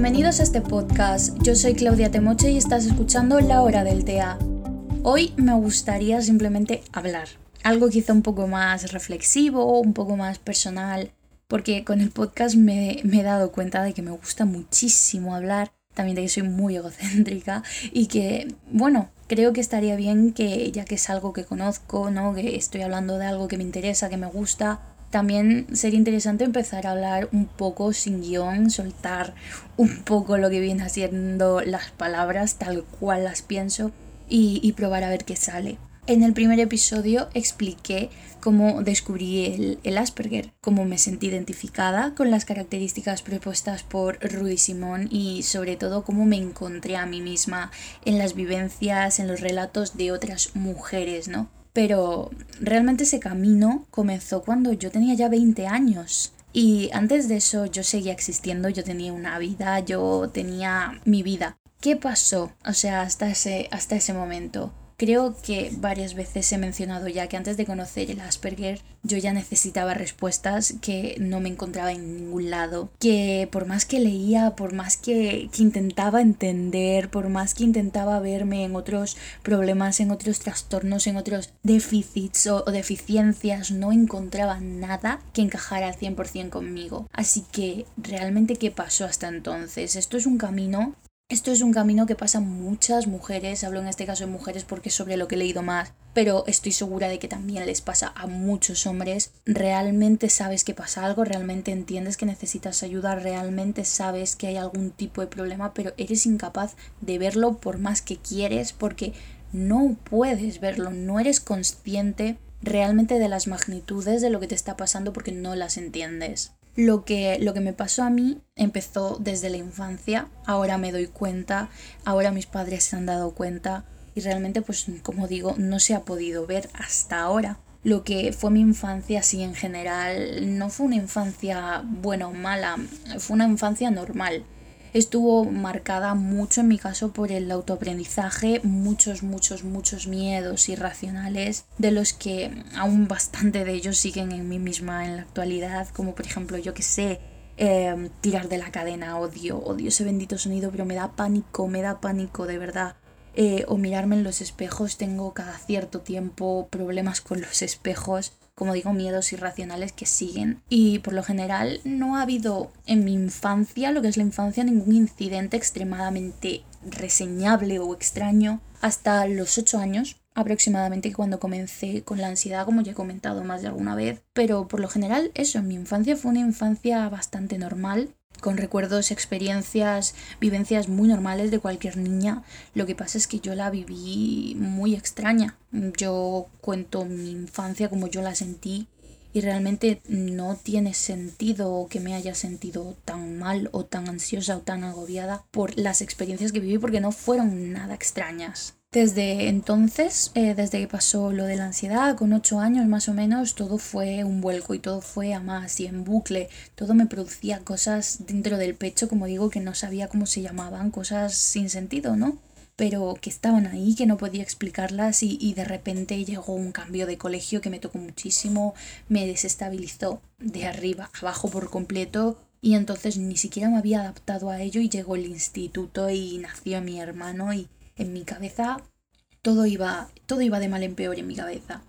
Bienvenidos a este podcast. Yo soy Claudia Temoche y estás escuchando La Hora del TEA. Hoy me gustaría simplemente hablar. Algo quizá un poco más reflexivo, un poco más personal, porque con el podcast me, me he dado cuenta de que me gusta muchísimo hablar, también de que soy muy egocéntrica y que, bueno, creo que estaría bien que, ya que es algo que conozco, ¿no? Que estoy hablando de algo que me interesa, que me gusta, también sería interesante empezar a hablar un poco sin guion, soltar un poco lo que viene haciendo las palabras tal cual las pienso y, y probar a ver qué sale. En el primer episodio expliqué cómo descubrí el, el, Asperger, cómo me sentí identificada con las características propuestas por Rudy Simón y sobre todo cómo me encontré a mí misma en las vivencias, en los relatos de otras mujeres, ¿no? Pero realmente ese camino comenzó cuando yo tenía ya 20 años. Y antes de eso yo seguía existiendo, yo tenía una vida, yo tenía mi vida. ¿Qué pasó? O sea, hasta ese, hasta ese momento. Creo que varias veces he mencionado ya que antes de conocer el Asperger yo ya necesitaba respuestas que no me encontraba en ningún lado, que por más que leía, por más que, intentaba entender, por más que intentaba verme en otros problemas, en otros trastornos, en otros déficits o, o deficiencias, no encontraba nada que encajara al 100% conmigo. Así que, ¿realmente qué pasó hasta entonces? Esto es un camino esto es un camino que pasan muchas mujeres, hablo en este caso de mujeres porque es sobre lo que he leído más, pero estoy segura de que también les pasa a muchos hombres. Realmente sabes que pasa algo, realmente entiendes que necesitas ayuda, realmente sabes que hay algún tipo de problema, pero eres incapaz de verlo por más que quieres porque no puedes verlo, no eres consciente realmente de las magnitudes de lo que te está pasando porque no las entiendes. Lo que, lo que me pasó a mí empezó desde la infancia, ahora me doy cuenta, ahora mis padres se han dado cuenta y realmente pues como digo no se ha podido ver hasta ahora. Lo que fue mi infancia así en general no fue una infancia buena o mala, fue una infancia normal estuvo marcada mucho en mi caso por el autoaprendizaje, muchos, muchos, muchos miedos irracionales, de los que aún bastante de ellos siguen en mí misma en la actualidad, como por ejemplo, yo que sé, eh, tirar de la cadena, odio, odio ese bendito sonido, pero me da pánico, me da pánico, de verdad. Eh, o mirarme en los espejos, tengo cada cierto tiempo problemas con los espejos como digo, miedos irracionales que siguen. Y por lo general no ha habido en mi infancia, lo que es la infancia, ningún incidente extremadamente reseñable o extraño hasta los 8 años aproximadamente cuando comencé con la ansiedad, como ya he comentado más de alguna vez. Pero por lo general eso, mi infancia fue una infancia bastante normal con recuerdos, experiencias, vivencias muy normales de cualquier niña. Lo que pasa es que yo la viví muy extraña. Yo cuento mi infancia como yo la sentí y realmente no tiene sentido que me haya sentido tan mal o tan ansiosa o tan agobiada por las experiencias que viví porque no fueron nada extrañas. Desde entonces, eh, desde que pasó lo de la ansiedad, con ocho años más o menos, todo fue un vuelco y todo fue a más y en bucle. Todo me producía cosas dentro del pecho, como digo, que no sabía cómo se llamaban, cosas sin sentido, ¿no? Pero que estaban ahí, que no podía explicarlas y, y de repente llegó un cambio de colegio que me tocó muchísimo, me desestabilizó de arriba abajo por completo y entonces ni siquiera me había adaptado a ello y llegó el instituto y nació mi hermano y en mi cabeza todo iba, todo iba de mal en peor en mi cabeza.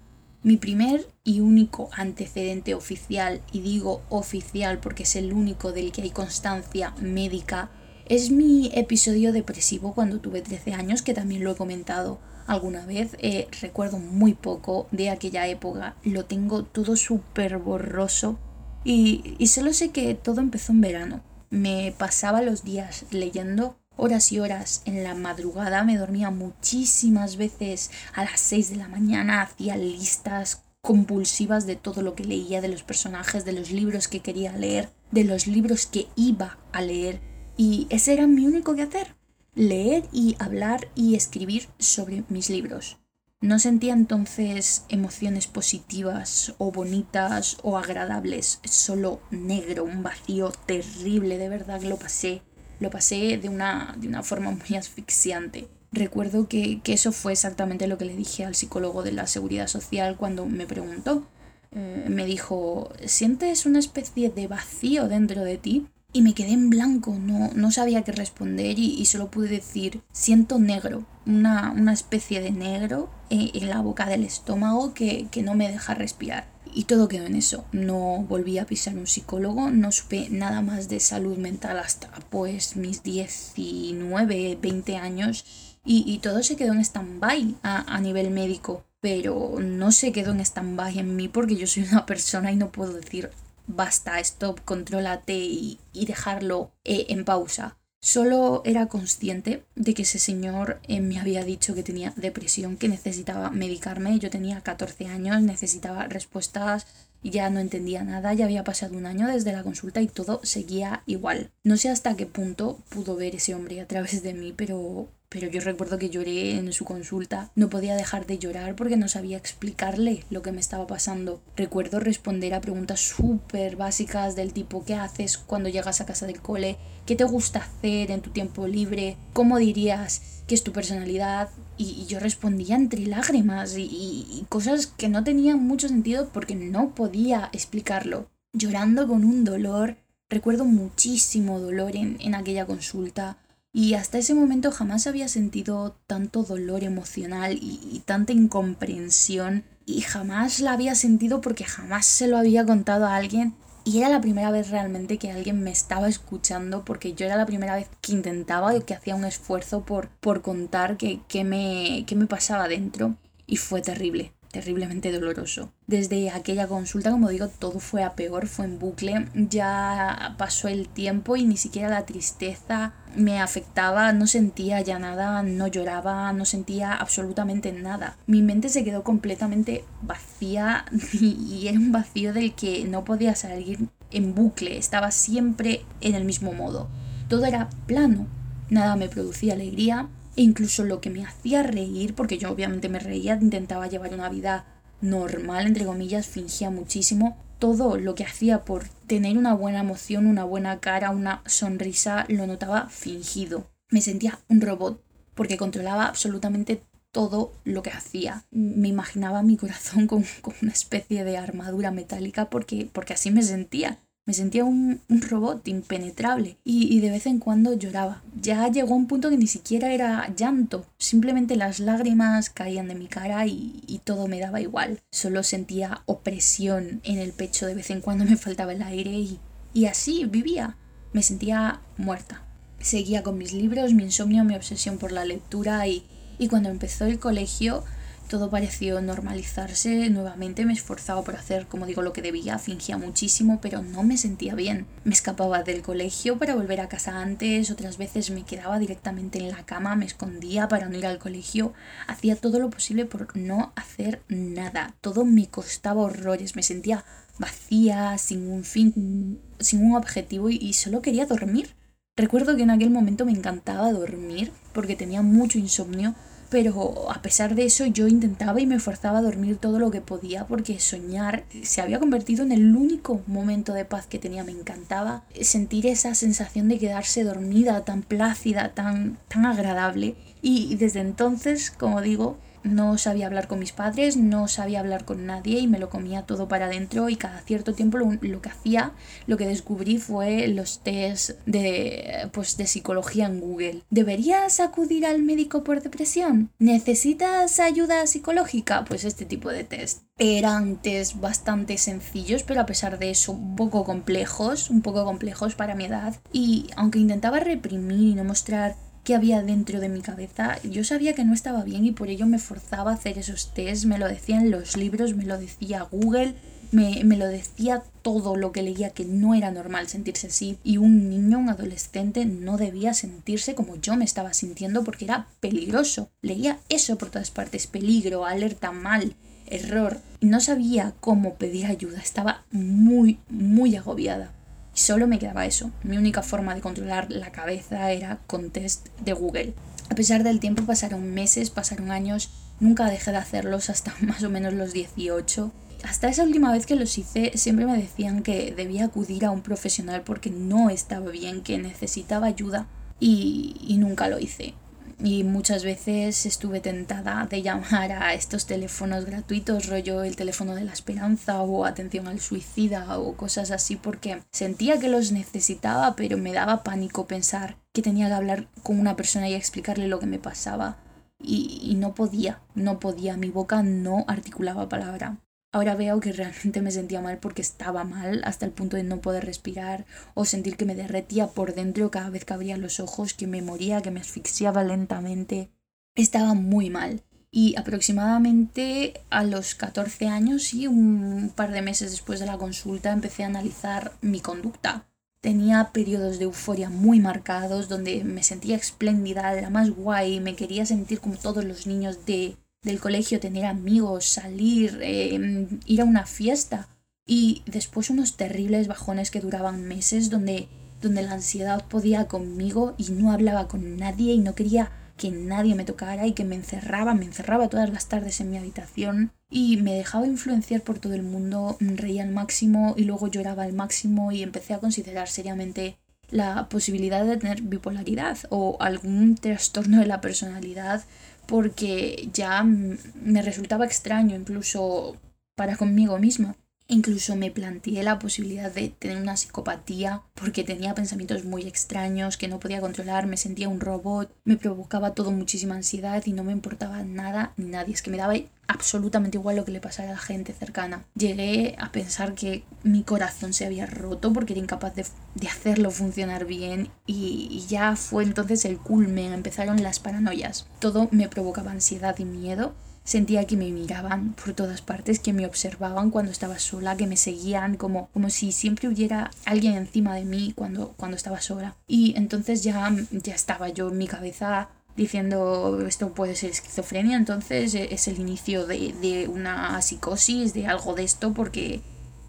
Mi primer y único antecedente oficial, y digo oficial porque es el único del que hay constancia médica, es mi episodio depresivo cuando tuve 13 años, que también lo he comentado alguna vez. Eh, recuerdo muy poco de aquella época, lo tengo todo súper borroso y, y solo sé que todo empezó en verano. Me pasaba los días leyendo horas y horas en la madrugada, me dormía muchísimas veces a las 6 de la mañana, hacía listas compulsivas de todo lo que leía, de los personajes, de los libros que quería leer, de los libros que iba a leer. Y ese era mi único que hacer, leer y hablar y escribir sobre mis libros. No sentía entonces emociones positivas o bonitas o agradables, solo negro, un vacío terrible, de verdad lo pasé lo pasé de una, de una forma muy asfixiante. Recuerdo que, eso fue exactamente lo que le dije al psicólogo de la seguridad social cuando me preguntó. Eh, me dijo, ¿sientes una especie de vacío dentro de ti? y me quedé en blanco, no, no sabía qué responder y, solo pude decir, siento negro, una, una especie de negro en, en, la boca del estómago que, que no me deja respirar. Y todo quedó en eso. No volví a pisar un psicólogo, no supe nada más de salud mental hasta pues mis 19, 20 años y, y todo se quedó en stand-by a, a nivel médico. Pero no se quedó en stand-by en mí porque yo soy una persona y no puedo decir basta, stop, contrólate y, y dejarlo eh, en pausa. Solo era consciente de que ese señor eh, me había dicho que tenía depresión, que necesitaba medicarme. Yo tenía 14 años, necesitaba respuestas, ya no entendía nada, ya había pasado un año desde la consulta y todo seguía igual. No sé hasta qué punto pudo ver ese hombre a través de mí, pero pero yo recuerdo que lloré en su consulta. No podía dejar de llorar porque no sabía explicarle lo que me estaba pasando. Recuerdo responder a preguntas súper básicas del tipo ¿qué haces cuando llegas a casa del cole? ¿Qué te gusta hacer en tu tiempo libre? ¿Cómo dirías que es tu personalidad? Y, yo respondía entre lágrimas y, cosas que no tenían mucho sentido porque no podía explicarlo. Llorando con un dolor. Recuerdo muchísimo dolor en, en aquella consulta y hasta ese momento jamás había sentido tanto dolor emocional y, tanta incomprensión y jamás la había sentido porque jamás se lo había contado a alguien. Y era la primera vez realmente que alguien me estaba escuchando porque yo era la primera vez que intentaba y que hacía un esfuerzo por, por contar qué que me, qué me pasaba dentro y fue terrible terriblemente doloroso. Desde aquella consulta, como digo, todo fue a peor, fue en bucle, ya pasó el tiempo y ni siquiera la tristeza me afectaba, no sentía ya nada, no lloraba, no sentía absolutamente nada. Mi mente se quedó completamente vacía y era un vacío del que no podía salir en bucle, estaba siempre en el mismo modo. Todo era plano, nada me producía alegría, incluso lo que me hacía reír, porque yo obviamente me reía, intentaba llevar una vida normal, entre comillas, fingía muchísimo. Todo lo que hacía por tener una buena emoción, una buena cara, una sonrisa, lo notaba fingido. Me sentía un robot, porque controlaba absolutamente todo lo que hacía. Me imaginaba mi corazón con, con, una especie de armadura metálica porque, porque así me sentía. Me sentía un, robot impenetrable y, de vez en cuando lloraba. Ya llegó un punto que ni siquiera era llanto, simplemente las lágrimas caían de mi cara y, todo me daba igual. Solo sentía opresión en el pecho, de vez en cuando me faltaba el aire y, y así vivía. Me sentía muerta. Seguía con mis libros, mi insomnio, mi obsesión por la lectura y, y cuando empezó el colegio todo pareció normalizarse nuevamente, me esforzaba por hacer, como digo, lo que debía, fingía muchísimo, pero no me sentía bien. Me escapaba del colegio para volver a casa antes, otras veces me quedaba directamente en la cama, me escondía para no ir al colegio, hacía todo lo posible por no hacer nada. Todo me costaba horrores, me sentía vacía, sin un fin, sin un objetivo y, solo quería dormir. Recuerdo que en aquel momento me encantaba dormir porque tenía mucho insomnio pero a pesar de eso yo intentaba y me forzaba a dormir todo lo que podía porque soñar se había convertido en el único momento de paz que tenía. Me encantaba sentir esa sensación de quedarse dormida, tan plácida, tan, tan agradable. Y desde entonces, como digo, no sabía hablar con mis padres, no sabía hablar con nadie y me lo comía todo para adentro y cada cierto tiempo lo, que hacía, lo que descubrí fue los test de, pues, de psicología en Google. ¿Deberías acudir al médico por depresión? ¿Necesitas ayuda psicológica? Pues este tipo de test. Eran test bastante sencillos, pero a pesar de eso un poco complejos, un poco complejos para mi edad. Y aunque intentaba reprimir y no mostrar que había dentro de mi cabeza. Yo sabía que no estaba bien y por ello me forzaba a hacer esos test, me lo decían los libros, me lo decía Google, me, me, lo decía todo lo que leía que no era normal sentirse así. Y un niño, un adolescente no debía sentirse como yo me estaba sintiendo porque era peligroso. Leía eso por todas partes, peligro, alerta mal, error. No sabía cómo pedir ayuda, estaba muy, muy agobiada solo me quedaba eso. Mi única forma de controlar la cabeza era con test de Google. A pesar del tiempo pasaron meses, pasaron años, nunca dejé de hacerlos hasta más o menos los 18. Hasta esa última vez que los hice siempre me decían que debía acudir a un profesional porque no estaba bien, que necesitaba ayuda y, y nunca lo hice. Y muchas veces estuve tentada de llamar a estos teléfonos gratuitos, rollo el teléfono de la esperanza o atención al suicida o cosas así porque sentía que los necesitaba pero me daba pánico pensar que tenía que hablar con una persona y explicarle lo que me pasaba y, y no podía, no podía, mi boca no articulaba palabra. Ahora veo que realmente me sentía mal porque estaba mal hasta el punto de no poder respirar o sentir que me derretía por dentro cada vez que abría los ojos, que me moría, que me asfixiaba lentamente. Estaba muy mal. Y aproximadamente a los 14 años y un par de meses después de la consulta empecé a analizar mi conducta. Tenía periodos de euforia muy marcados donde me sentía espléndida, la más guay, me quería sentir como todos los niños de del colegio, tener amigos, salir, em, ir a una fiesta. Y después unos terribles bajones que duraban meses donde, donde la ansiedad podía conmigo y no hablaba con nadie y no quería que nadie me tocara y que me encerraba, me encerraba todas las tardes en mi habitación y me dejaba influenciar por todo el mundo, reía al máximo y luego lloraba al máximo y empecé a considerar seriamente la posibilidad de tener bipolaridad o algún trastorno de la personalidad porque ya me resultaba extraño incluso para conmigo misma. Incluso me planteé la posibilidad de tener una psicopatía porque tenía pensamientos muy extraños que no podía controlar, me sentía un robot, me provocaba todo muchísima ansiedad y no me importaba nada ni nadie. Es que me daba absolutamente igual lo que le pasara a la gente cercana. Llegué a pensar que mi corazón se había roto porque era incapaz de, hacerlo funcionar bien y, y ya fue entonces el culmen, empezaron las paranoias. Todo me provocaba ansiedad y miedo Sentía que me miraban por todas partes, que me observaban cuando estaba sola, que me seguían, como, como si siempre hubiera alguien encima de mí cuando, cuando estaba sola. Y entonces ya, ya estaba yo en mi cabeza diciendo esto puede ser esquizofrenia, entonces e, es el inicio de, de una psicosis, de algo de esto, porque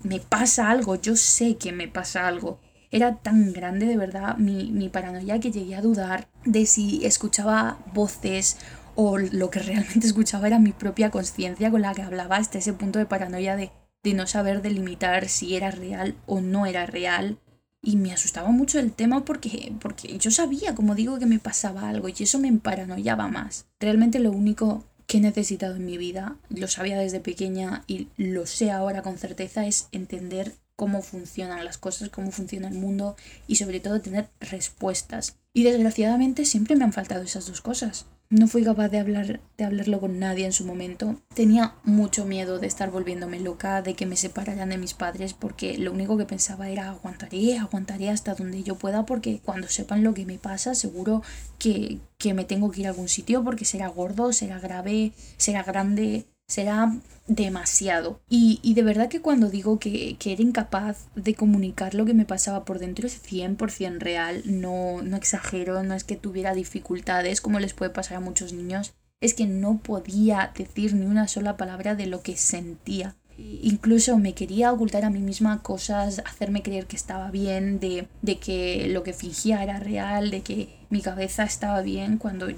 me pasa algo, yo sé que me pasa algo. Era tan grande de verdad mi, mi paranoia que llegué a dudar de si escuchaba voces o lo que realmente escuchaba era mi propia conciencia con la que hablaba hasta ese punto de paranoia de, de no saber delimitar si era real o no era real. Y me asustaba mucho el tema porque, porque yo sabía, como digo, que me pasaba algo y eso me paranoiaba más. Realmente lo único que he necesitado en mi vida, lo sabía desde pequeña y lo sé ahora con certeza, es entender cómo funcionan las cosas, cómo funciona el mundo y sobre todo tener respuestas. Y desgraciadamente siempre me han faltado esas dos cosas. No fui capaz de, hablar, de hablarlo con nadie en su momento. Tenía mucho miedo de estar volviéndome loca, de que me separaran de mis padres, porque lo único que pensaba era aguantaré, aguantaré hasta donde yo pueda, porque cuando sepan lo que me pasa, seguro que, que me tengo que ir a algún sitio, porque será gordo, será grave, será grande, será demasiado. Y, de verdad que cuando digo que, era incapaz de comunicar lo que me pasaba por dentro es 100% real, no, no exagero, no es que tuviera dificultades como les puede pasar a muchos niños, es que no podía decir ni una sola palabra de lo que sentía. Incluso me quería ocultar a mí misma cosas, hacerme creer que estaba bien, de, de que lo que fingía era real, de que mi cabeza estaba bien, cuando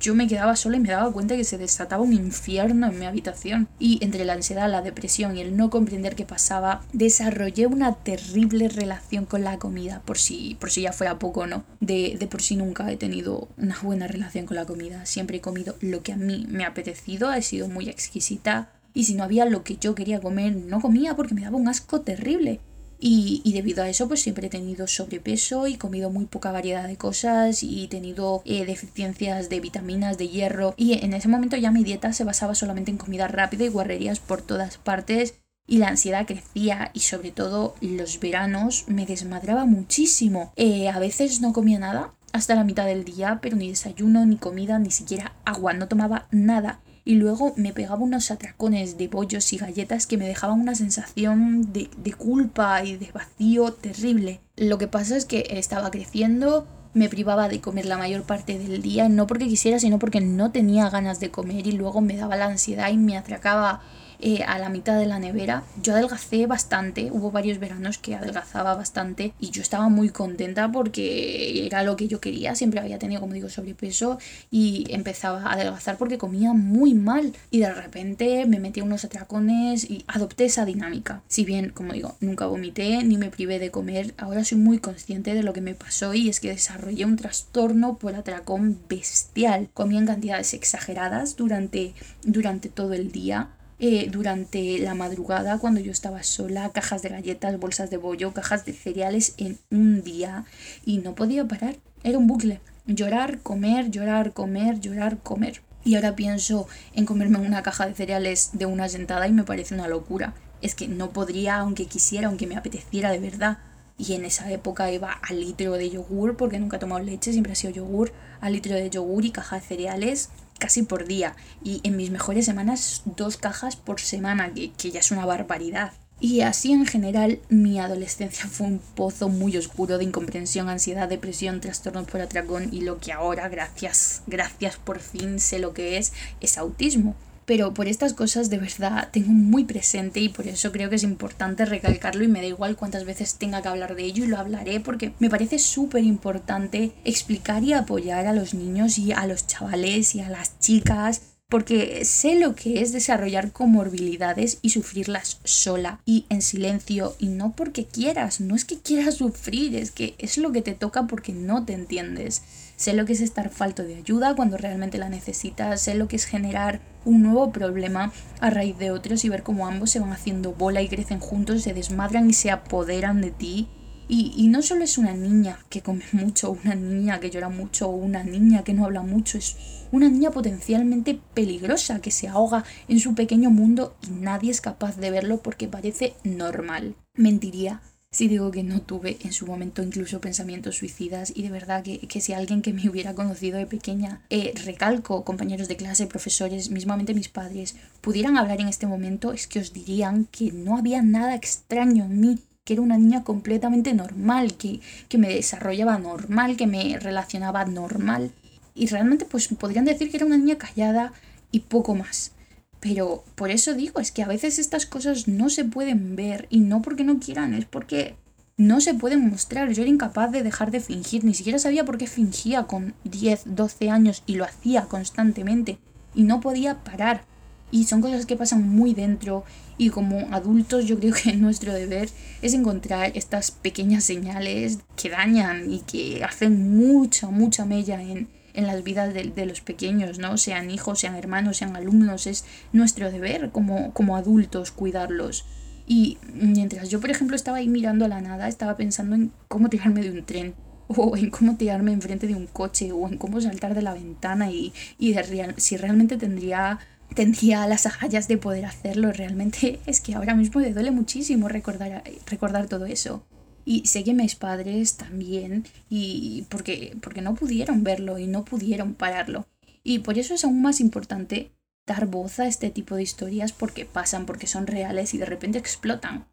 yo me quedaba sola y me daba cuenta que se desataba un infierno en mi habitación. Y entre la ansiedad, la depresión y el no comprender qué pasaba, desarrollé una terrible relación con la comida, por si, por si ya fuera poco, ¿no? De, de por sí nunca he tenido una buena relación con la comida. Siempre he comido lo que a mí me ha apetecido, he sido muy exquisita. Y si no había lo que yo quería comer, no comía porque me daba un asco terrible. Y, debido a eso, pues siempre he tenido sobrepeso y comido muy poca variedad de cosas y he tenido eh, deficiencias de vitaminas, de hierro. Y en ese momento ya mi dieta se basaba solamente en comida rápida y guarrerías por todas partes. Y la ansiedad crecía y sobre todo los veranos me desmadraba muchísimo. Eh, a veces no comía nada hasta la mitad del día, pero ni desayuno, ni comida, ni siquiera agua, no tomaba nada y luego me pegaba unos atracones de bollos y galletas que me dejaban una sensación de, de culpa y de vacío terrible. Lo que pasa es que estaba creciendo, me privaba de comer la mayor parte del día, no porque quisiera, sino porque no tenía ganas de comer y luego me daba la ansiedad y me atracaba eh, a la mitad de la nevera. Yo adelgacé bastante, hubo varios veranos que adelgazaba bastante y yo estaba muy contenta porque era lo que yo quería, siempre había tenido, como digo, sobrepeso y empezaba a adelgazar porque comía muy mal y de repente me metí unos atracones y adopté esa dinámica. Si bien, como digo, nunca vomité ni me privé de comer, ahora soy muy consciente de lo que me pasó y es que desarrollé un trastorno por atracón bestial. Comía en cantidades exageradas durante, durante todo el día eh, durante la madrugada cuando yo estaba sola, cajas de galletas, bolsas de bollo, cajas de cereales en un día y no podía parar. Era un bucle. Llorar, comer, llorar, comer, llorar, comer. Y ahora pienso en comerme una caja de cereales de una sentada y me parece una locura. Es que no podría, aunque quisiera, aunque me apeteciera de verdad. Y en esa época iba al litro de yogur, porque nunca he tomado leche, siempre ha sido yogur, al litro de yogur y caja de cereales casi por día y en mis mejores semanas dos cajas por semana, que, que ya es una barbaridad. Y así en general mi adolescencia fue un pozo muy oscuro de incomprensión, ansiedad, depresión, trastornos por atracón y lo que ahora, gracias, gracias por fin sé lo que es, es autismo pero por estas cosas de verdad tengo muy presente y por eso creo que es importante recalcarlo y me da igual cuántas veces tenga que hablar de ello y lo hablaré porque me parece súper importante explicar y apoyar a los niños y a los chavales y a las chicas porque sé lo que es desarrollar comorbilidades y sufrirlas sola y en silencio y no porque quieras, no es que quieras sufrir, es que es lo que te toca porque no te entiendes. Sé lo que es estar falto de ayuda cuando realmente la necesitas, sé lo que es generar un nuevo problema a raíz de otros y ver cómo ambos se van haciendo bola y crecen juntos, se desmadran y se apoderan de ti. Y, y, no solo es una niña que come mucho, una niña que llora mucho, una niña que no habla mucho, es una niña potencialmente peligrosa que se ahoga en su pequeño mundo y nadie es capaz de verlo porque parece normal. Mentiría si digo que no tuve en su momento incluso pensamientos suicidas y de verdad que, que si alguien que me hubiera conocido de pequeña, eh, recalco, compañeros de clase, profesores, mismamente mis padres, pudieran hablar en este momento, es que os dirían que no había nada extraño en mí, que era una niña completamente normal, que, que me desarrollaba normal, que me relacionaba normal. Y realmente pues podrían decir que era una niña callada y poco más. Pero por eso digo, es que a veces estas cosas no se pueden ver y no porque no quieran, es porque no se pueden mostrar. Yo era incapaz de dejar de fingir, ni siquiera sabía por qué fingía con 10, 12 años y lo hacía constantemente y no podía parar. Y son cosas que pasan muy dentro y como adultos yo creo que nuestro deber es encontrar estas pequeñas señales que dañan y que hacen mucha, mucha mella en, en las vidas de, los pequeños, ¿no? Sean hijos, sean hermanos, sean alumnos, es nuestro deber como, como adultos cuidarlos. Y mientras yo, por ejemplo, estaba ahí mirando a la nada, estaba pensando en cómo tirarme de un tren, o en cómo tirarme enfrente de un coche, o en cómo saltar de la ventana y, y de si realmente tendría tendría las agallas de poder hacerlo. Realmente es que ahora mismo me duele muchísimo recordar, recordar todo eso. Y sé que mis padres también, y porque, porque no pudieron verlo y no pudieron pararlo. Y por eso es aún más importante dar voz a este tipo de historias porque pasan, porque son reales y de repente explotan.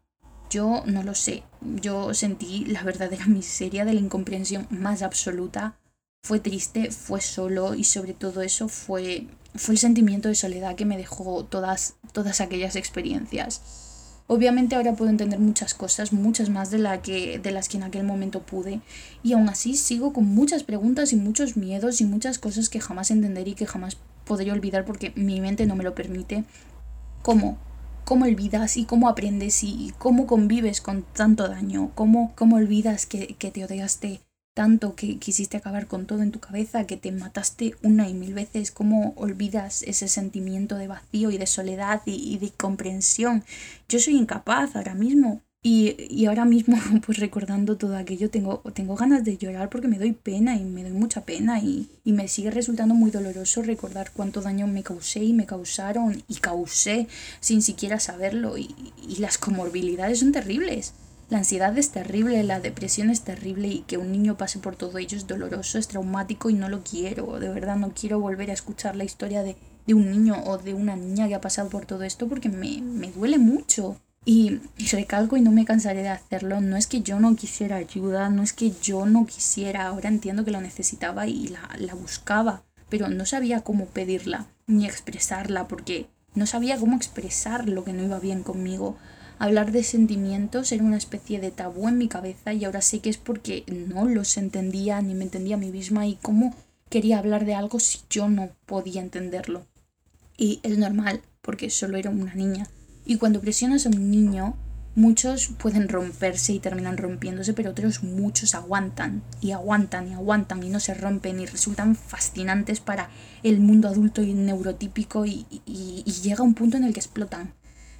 Yo no lo sé, yo sentí la verdadera miseria de la incomprensión más absoluta. Fue triste, fue solo y sobre todo eso fue, fue el sentimiento de soledad que me dejó todas, todas aquellas experiencias. Obviamente ahora puedo entender muchas cosas, muchas más de, la que, de las que en aquel momento pude, y aún así sigo con muchas preguntas y muchos miedos y muchas cosas que jamás entenderé y que jamás podré olvidar porque mi mente no me lo permite. ¿Cómo? ¿Cómo olvidas y cómo aprendes y cómo convives con tanto daño? ¿Cómo, cómo olvidas que, que te odiaste tanto que quisiste acabar con todo en tu cabeza, que te mataste una y mil veces, cómo olvidas ese sentimiento de vacío y de soledad y, de comprensión. Yo soy incapaz ahora mismo. Y, ahora mismo, pues recordando todo aquello, tengo, tengo ganas de llorar porque me doy pena y me doy mucha pena y, y me sigue resultando muy doloroso recordar cuánto daño me causé y me causaron y causé sin siquiera saberlo y, y las comorbilidades son terribles. La ansiedad es terrible, la depresión es terrible y que un niño pase por todo ello es doloroso, es traumático y no lo quiero. De verdad no quiero volver a escuchar la historia de, de un niño o de una niña que ha pasado por todo esto porque me, me duele mucho. Y, recalco y no me cansaré de hacerlo, no es que yo no quisiera ayuda, no es que yo no quisiera, ahora entiendo que lo necesitaba y la, la buscaba, pero no sabía cómo pedirla ni expresarla porque no sabía cómo expresar lo que no iba bien conmigo. Hablar de sentimientos era una especie de tabú en mi cabeza y ahora sé que es porque no los entendía ni me entendía a mí misma y cómo quería hablar de algo si yo no podía entenderlo. Y es normal, porque solo era una niña. Y cuando presionas a un niño, muchos pueden romperse y terminan rompiéndose, pero otros muchos aguantan y aguantan y aguantan y no se rompen y resultan fascinantes para el mundo adulto y neurotípico y, y llega un punto en el que explotan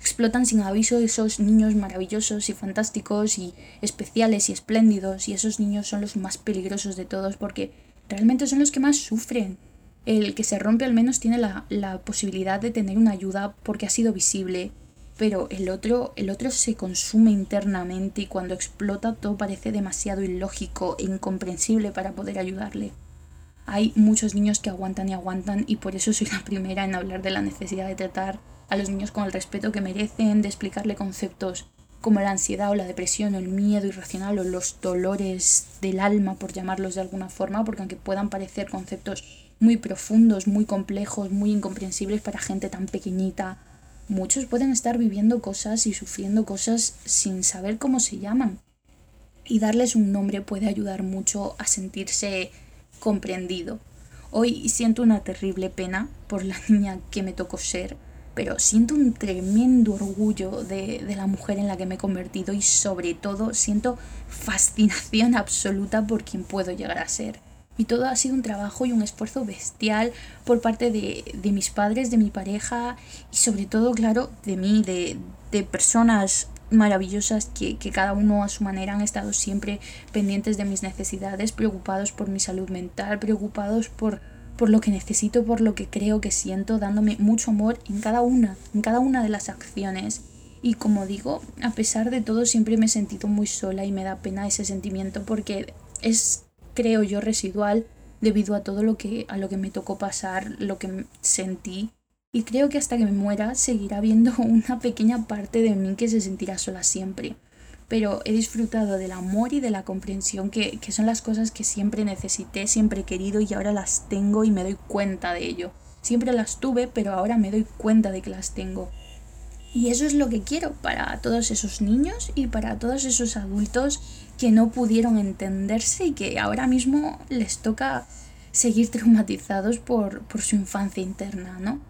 explotan sin aviso esos niños maravillosos y fantásticos y especiales y espléndidos y esos niños son los más peligrosos de todos porque realmente son los que más sufren. El que se rompe al menos tiene la, la posibilidad de tener una ayuda porque ha sido visible, pero el otro, el otro se consume internamente y cuando explota todo parece demasiado ilógico e incomprensible para poder ayudarle. Hay muchos niños que aguantan y aguantan y por eso soy la primera en hablar de la necesidad de tratar a los niños con el respeto que merecen, de explicarle conceptos como la ansiedad o la depresión o el miedo irracional o los dolores del alma, por llamarlos de alguna forma, porque aunque puedan parecer conceptos muy profundos, muy complejos, muy incomprensibles para gente tan pequeñita, muchos pueden estar viviendo cosas y sufriendo cosas sin saber cómo se llaman. Y darles un nombre puede ayudar mucho a sentirse comprendido. Hoy siento una terrible pena por la niña que me tocó ser, pero siento un tremendo orgullo de, la mujer en la que me he convertido y sobre todo siento fascinación absoluta por quien puedo llegar a ser. Y todo ha sido un trabajo y un esfuerzo bestial por parte de, mis padres, de mi pareja y sobre todo, claro, de mí, de, personas maravillosas que, que, cada uno a su manera han estado siempre pendientes de mis necesidades, preocupados por mi salud mental, preocupados por, por lo que necesito, por lo que creo que siento, dándome mucho amor en cada una, en cada una de las acciones. Y como digo, a pesar de todo siempre me he sentido muy sola y me da pena ese sentimiento porque es, creo yo, residual debido a todo lo que, a lo que me tocó pasar, lo que sentí. Y creo que hasta que me muera seguirá habiendo una pequeña parte de mí que se sentirá sola siempre pero he disfrutado del amor y de la comprensión que, son las cosas que siempre necesité, siempre he querido y ahora las tengo y me doy cuenta de ello. Siempre las tuve, pero ahora me doy cuenta de que las tengo. Y eso es lo que quiero para todos esos niños y para todos esos adultos que no pudieron entenderse y que ahora mismo les toca seguir traumatizados por, por su infancia interna, ¿no?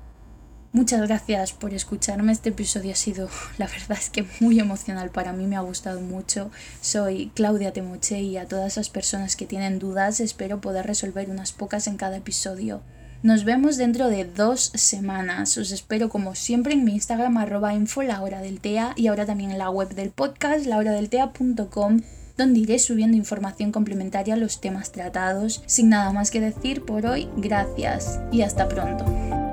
Muchas gracias por escucharme. Este episodio ha sido, la verdad es que muy emocional para mí, me ha gustado mucho. Soy Claudia Temoche y a todas las personas que tienen dudas espero poder resolver unas pocas en cada episodio. Nos vemos dentro de dos semanas. Os espero como siempre en mi Instagram arroba info la hora del TEA y ahora también en la web del podcast lahoradeltea.com donde iré subiendo información complementaria a los temas tratados. Sin nada más que decir por hoy, gracias y hasta pronto.